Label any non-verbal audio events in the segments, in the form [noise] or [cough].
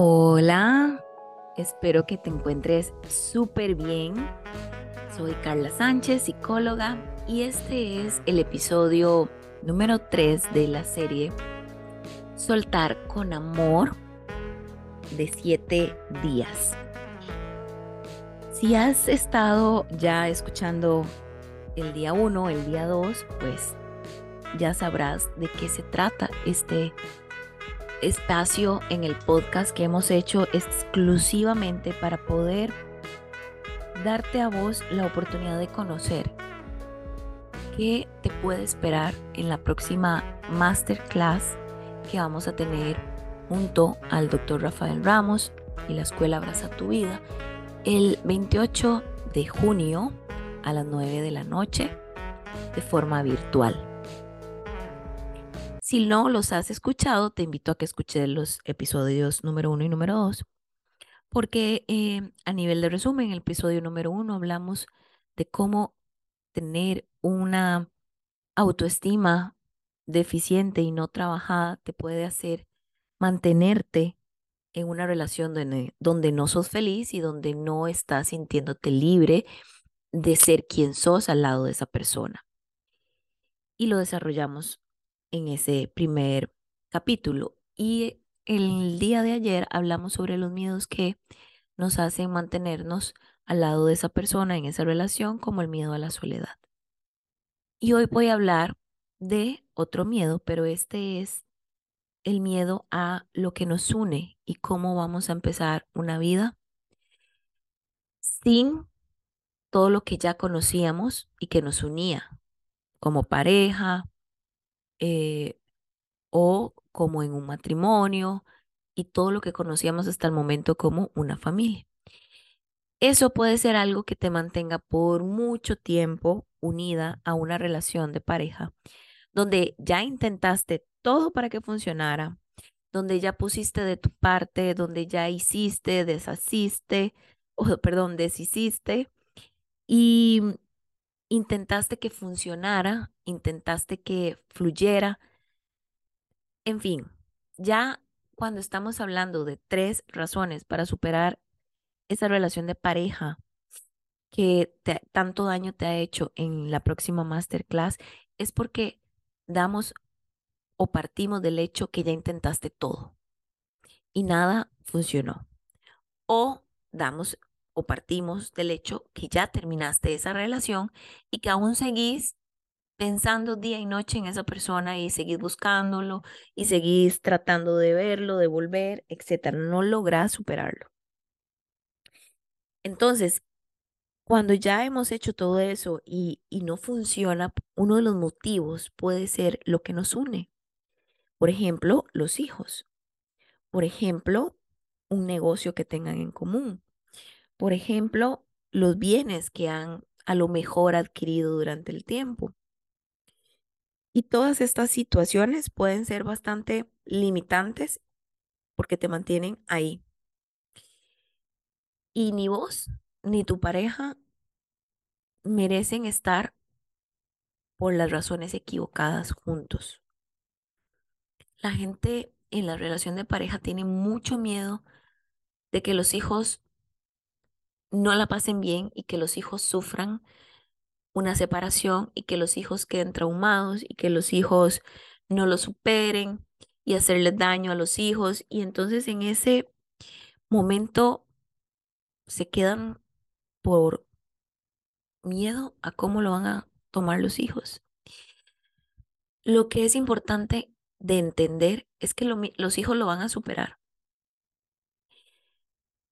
Hola, espero que te encuentres súper bien. Soy Carla Sánchez, psicóloga, y este es el episodio número 3 de la serie Soltar con Amor de 7 días. Si has estado ya escuchando el día 1, el día 2, pues ya sabrás de qué se trata este espacio en el podcast que hemos hecho exclusivamente para poder darte a vos la oportunidad de conocer qué te puede esperar en la próxima masterclass que vamos a tener junto al doctor Rafael Ramos y la Escuela Abraza tu Vida el 28 de junio a las 9 de la noche de forma virtual. Si no los has escuchado, te invito a que escuches los episodios número uno y número dos, porque eh, a nivel de resumen, en el episodio número uno hablamos de cómo tener una autoestima deficiente y no trabajada te puede hacer mantenerte en una relación donde, donde no sos feliz y donde no estás sintiéndote libre de ser quien sos al lado de esa persona. Y lo desarrollamos en ese primer capítulo. Y el día de ayer hablamos sobre los miedos que nos hacen mantenernos al lado de esa persona en esa relación, como el miedo a la soledad. Y hoy voy a hablar de otro miedo, pero este es el miedo a lo que nos une y cómo vamos a empezar una vida sin todo lo que ya conocíamos y que nos unía como pareja, eh, o como en un matrimonio y todo lo que conocíamos hasta el momento como una familia. Eso puede ser algo que te mantenga por mucho tiempo unida a una relación de pareja, donde ya intentaste todo para que funcionara, donde ya pusiste de tu parte, donde ya hiciste, deshaciste, [laughs] o perdón, deshiciste y intentaste que funcionara, intentaste que fluyera. En fin, ya cuando estamos hablando de tres razones para superar esa relación de pareja que tanto daño te ha hecho en la próxima masterclass, es porque damos o partimos del hecho que ya intentaste todo y nada funcionó. O damos partimos del hecho que ya terminaste esa relación y que aún seguís pensando día y noche en esa persona y seguís buscándolo y seguís tratando de verlo, de volver, etcétera. No lográs superarlo. Entonces, cuando ya hemos hecho todo eso y, y no funciona, uno de los motivos puede ser lo que nos une. Por ejemplo, los hijos. Por ejemplo, un negocio que tengan en común por ejemplo, los bienes que han a lo mejor adquirido durante el tiempo. Y todas estas situaciones pueden ser bastante limitantes porque te mantienen ahí. Y ni vos ni tu pareja merecen estar por las razones equivocadas juntos. La gente en la relación de pareja tiene mucho miedo de que los hijos no la pasen bien y que los hijos sufran una separación y que los hijos queden traumados y que los hijos no lo superen y hacerles daño a los hijos. Y entonces en ese momento se quedan por miedo a cómo lo van a tomar los hijos. Lo que es importante de entender es que los hijos lo van a superar.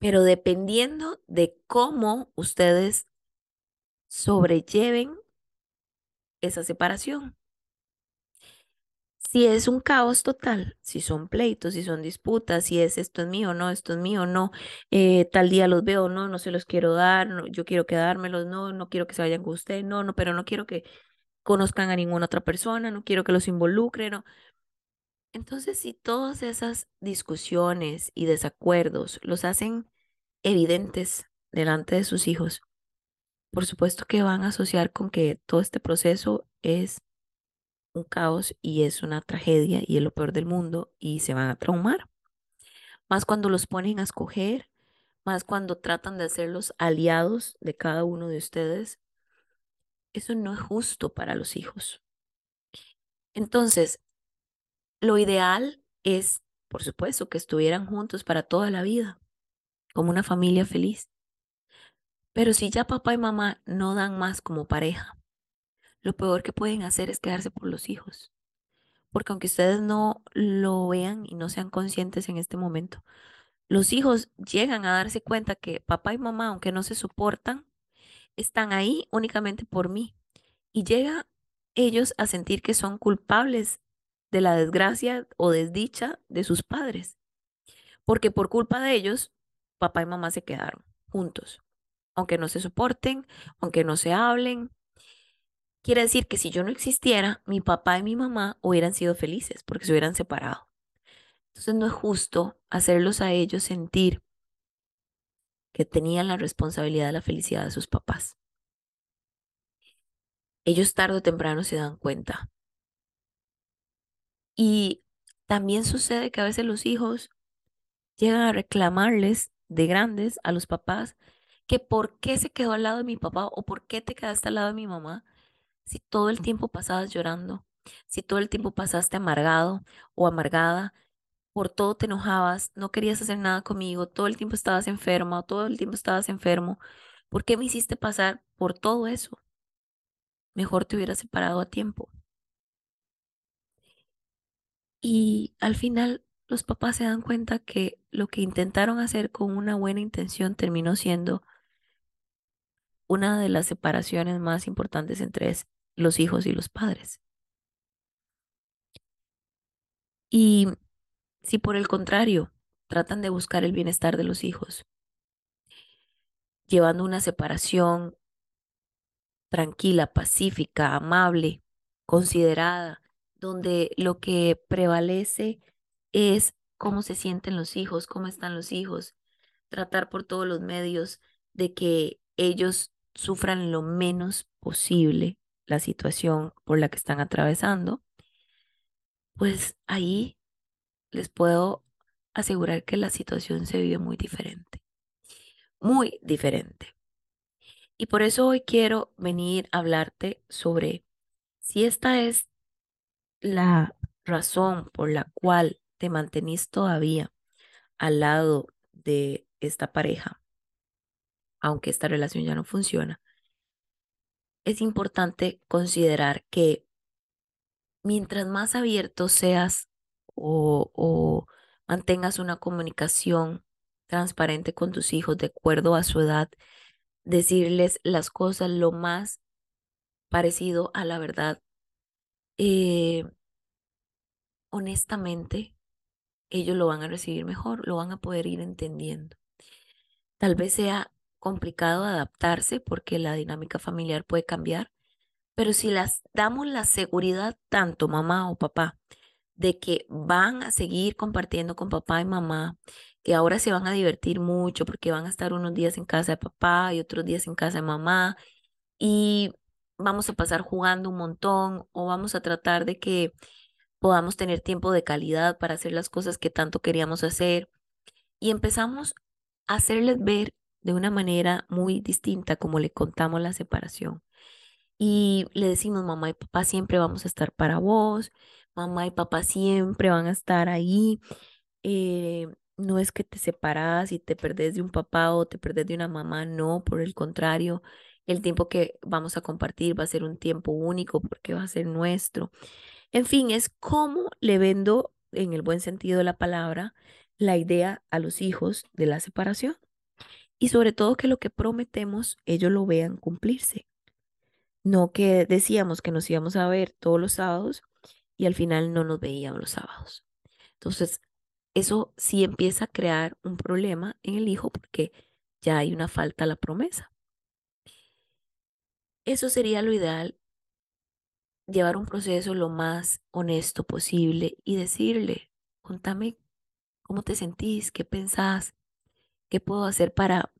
Pero dependiendo de cómo ustedes sobrelleven esa separación. Si es un caos total, si son pleitos, si son disputas, si es esto es mío, no, esto es mío, no, eh, tal día los veo, no, no se los quiero dar, no, yo quiero quedármelos, no, no quiero que se vayan con usted, no, no, pero no quiero que conozcan a ninguna otra persona, no quiero que los involucren, no. Entonces, si todas esas discusiones y desacuerdos los hacen evidentes delante de sus hijos, por supuesto que van a asociar con que todo este proceso es un caos y es una tragedia y es lo peor del mundo y se van a traumar. más cuando los ponen a escoger, más cuando tratan de ser los aliados de cada uno de ustedes. Eso no es justo para los hijos. Entonces, lo ideal es, por supuesto, que estuvieran juntos para toda la vida, como una familia feliz. Pero si ya papá y mamá no dan más como pareja, lo peor que pueden hacer es quedarse por los hijos. Porque aunque ustedes no lo vean y no sean conscientes en este momento, los hijos llegan a darse cuenta que papá y mamá, aunque no se soportan, están ahí únicamente por mí. Y llega ellos a sentir que son culpables de la desgracia o desdicha de sus padres. Porque por culpa de ellos, papá y mamá se quedaron juntos. Aunque no se soporten, aunque no se hablen, Quiere decir que si yo no existiera, mi papá y mi mamá hubieran sido felices porque se hubieran separado. Entonces no es justo hacerlos a ellos sentir que tenían la responsabilidad de la felicidad de sus papás. Ellos tarde o temprano se dan cuenta. Y también sucede que a veces los hijos llegan a reclamarles de grandes a los papás que por qué se quedó al lado de mi papá o por qué te quedaste al lado de mi mamá si todo el tiempo pasabas llorando, si todo el tiempo pasaste amargado o amargada, por todo te enojabas, no querías hacer nada conmigo, todo el tiempo estabas enferma o todo el tiempo estabas enfermo, ¿por qué me hiciste pasar por todo eso? Mejor te hubieras separado a tiempo. Y al final los papás se dan cuenta que lo que intentaron hacer con una buena intención terminó siendo una de las separaciones más importantes entre los hijos y los padres. Y si por el contrario tratan de buscar el bienestar de los hijos, llevando una separación tranquila, pacífica, amable, considerada, donde lo que prevalece es cómo se sienten los hijos, cómo están los hijos, tratar por todos los medios de que ellos sufran lo menos posible la situación por la que están atravesando, pues ahí les puedo asegurar que la situación se vive muy diferente, muy diferente. Y por eso hoy quiero venir a hablarte sobre si esta es la razón por la cual te mantenís todavía al lado de esta pareja, aunque esta relación ya no funciona, es importante considerar que mientras más abierto seas o, mantengas una comunicación transparente con tus hijos de acuerdo a su edad, decirles las cosas lo más parecido a la verdad, eh, honestamente, ellos lo van a recibir mejor, lo van a poder ir entendiendo. Tal vez sea complicado adaptarse porque la dinámica familiar puede cambiar, pero si las damos la seguridad tanto mamá o papá de que van a seguir compartiendo con papá y mamá, que ahora se van a divertir mucho porque van a estar unos días en casa de papá y otros días en casa de mamá y vamos a pasar jugando un montón o vamos a tratar de que podamos tener tiempo de calidad para hacer las cosas que tanto queríamos hacer y empezamos a hacerles ver de una manera muy distinta como le contamos la separación. Y le decimos, mamá y papá siempre vamos a estar para vos, mamá y papá siempre van a estar ahí. Eh, no es que te separas y te perdés de un papá o te perdés de una mamá, no, por el contrario, el tiempo que vamos a compartir va a ser un tiempo único porque va a ser nuestro. En fin, es como le vendo, en el buen sentido de la palabra, la idea a los hijos de la separación y sobre todo que lo que prometemos ellos lo vean cumplirse. No que decíamos que nos íbamos a ver todos los sábados y al final no nos veíamos los sábados. Entonces, eso sí empieza a crear un problema en el hijo porque ya hay una falta a la promesa. Eso sería lo ideal, llevar un proceso lo más honesto posible y decirle, contame cómo te sentís, qué pensás, ¿Qué puedo hacer para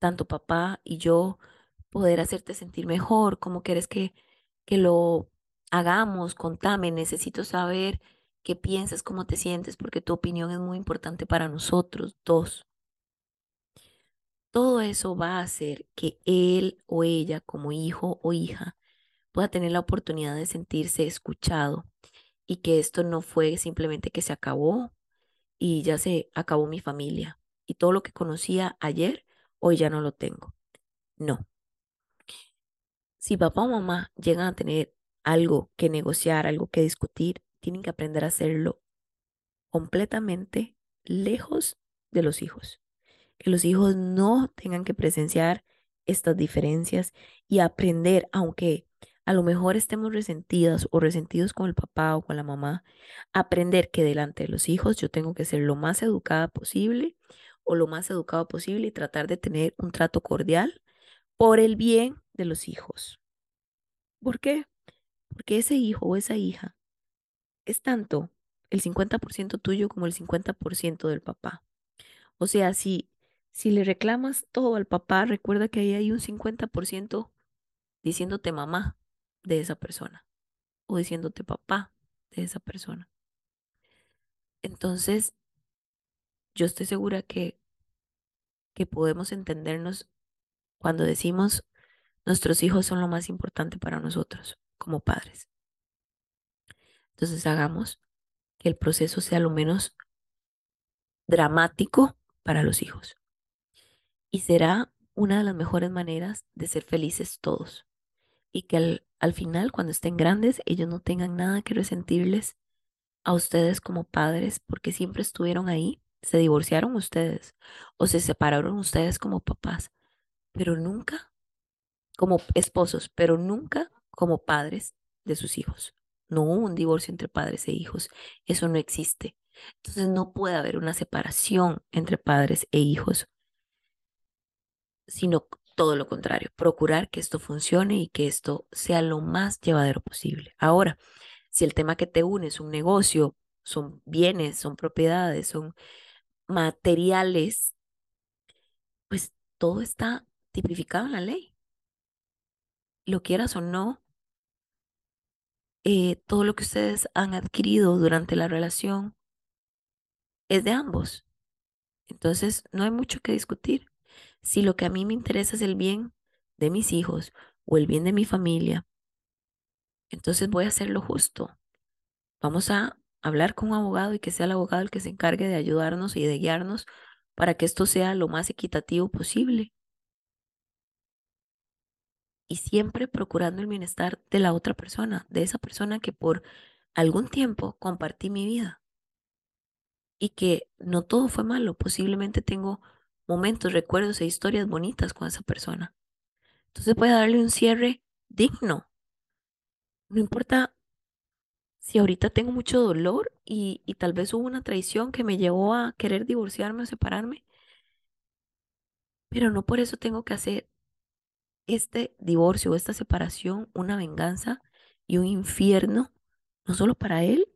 tanto papá y yo poder hacerte sentir mejor? ¿Cómo quieres que, que lo hagamos? Contame, necesito saber qué piensas, cómo te sientes, porque tu opinión es muy importante para nosotros. Dos, todo eso va a hacer que él o ella como hijo o hija pueda tener la oportunidad de sentirse escuchado y que esto no fue simplemente que se acabó y ya se acabó mi familia y todo lo que conocía ayer, hoy ya no lo tengo. No. Si papá o mamá llegan a tener algo que negociar, algo que discutir, tienen que aprender a hacerlo completamente lejos de los hijos. Que los hijos no tengan que presenciar estas diferencias y aprender, aunque a lo mejor estemos resentidas o resentidos con el papá o con la mamá, aprender que delante de los hijos yo tengo que ser lo más educada posible o lo más educado posible y tratar de tener un trato cordial por el bien de los hijos. ¿Por qué? Porque ese hijo o esa hija es tanto el 50% tuyo como el 50% del papá. O sea, si, si le reclamas todo al papá, recuerda que ahí hay un 50% diciéndote mamá de esa persona o diciéndote papá de esa persona. Entonces, yo estoy segura que, que podemos entendernos cuando decimos nuestros hijos son lo más importante para nosotros como padres. Entonces hagamos que el proceso sea lo menos dramático para los hijos. Y será una de las mejores maneras de ser felices todos. Y que al, al final, cuando estén grandes, ellos no tengan nada que resentirles a ustedes como padres porque siempre estuvieron ahí. Se divorciaron ustedes o se separaron ustedes como papás, pero nunca como esposos, pero nunca como padres de sus hijos. No hubo un divorcio entre padres e hijos. Eso no existe. Entonces no puede haber una separación entre padres e hijos, sino todo lo contrario, procurar que esto funcione y que esto sea lo más llevadero posible. Ahora, si el tema que te une es un negocio, son bienes, son propiedades, son materiales, pues todo está tipificado en la ley. Lo quieras o no, eh, todo lo que ustedes han adquirido durante la relación es de ambos. Entonces, no hay mucho que discutir. Si lo que a mí me interesa es el bien de mis hijos o el bien de mi familia, entonces voy a hacer lo justo. Vamos a hablar con un abogado y que sea el abogado el que se encargue de ayudarnos y de guiarnos para que esto sea lo más equitativo posible y siempre procurando el bienestar de la otra persona, de esa persona que por algún tiempo compartí mi vida y que no todo fue malo, posiblemente tengo momentos, recuerdos e historias bonitas con esa persona. Entonces a darle un cierre digno. No importa si ahorita tengo mucho dolor y, y tal vez hubo una traición que me llevó a querer divorciarme o separarme, pero no por eso tengo que hacer este divorcio o esta separación una venganza y un infierno, no solo para él,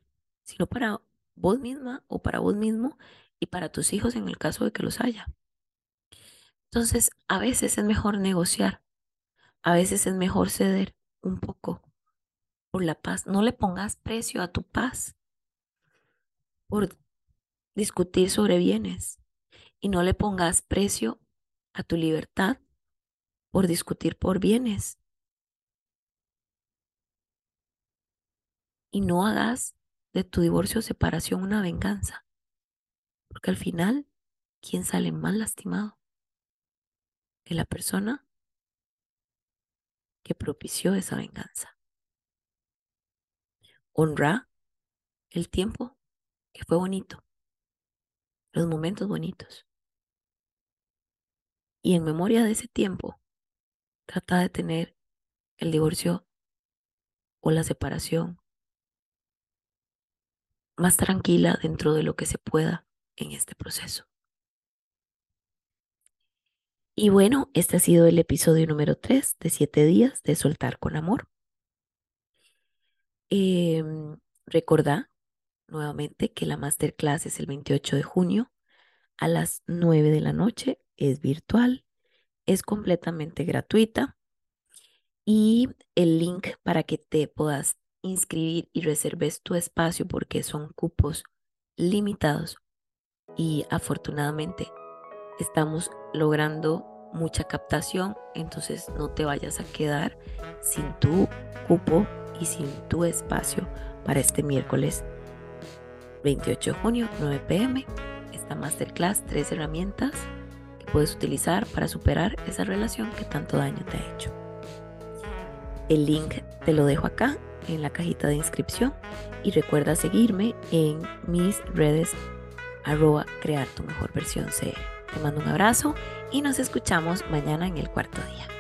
sino para vos misma o para vos mismo y para tus hijos en el caso de que los haya. Entonces, a veces es mejor negociar, a veces es mejor ceder un poco por la paz. No le pongas precio a tu paz por discutir sobre bienes y no le pongas precio a tu libertad por discutir por bienes. Y no hagas de tu divorcio o separación una venganza, porque al final, ¿quién sale más lastimado? Que la persona que propició esa venganza. Honra el tiempo que fue bonito, los momentos bonitos. Y en memoria de ese tiempo, Trata de tener el divorcio o la separación más tranquila dentro de lo que se pueda en este proceso. Y bueno, este ha sido el episodio número 3 de 7 días de soltar con amor. Eh, nuevamente que la masterclass es el 28 de junio a las 9 de la noche, es virtual es completamente gratuita y el link para que te puedas inscribir y reserves tu espacio porque son cupos limitados y afortunadamente estamos logrando mucha captación, entonces no te vayas a quedar sin tu cupo y sin tu espacio para este miércoles 28 de junio, 9 pm. Esta masterclass, tres herramientas que puedes utilizar para superar esa relación que tanto daño te ha hecho. El link te lo dejo acá en la cajita de inscripción y recuerda seguirme en mis redes arroba crear tu mejor versión CR. Te mando un abrazo y nos escuchamos mañana en el cuarto día.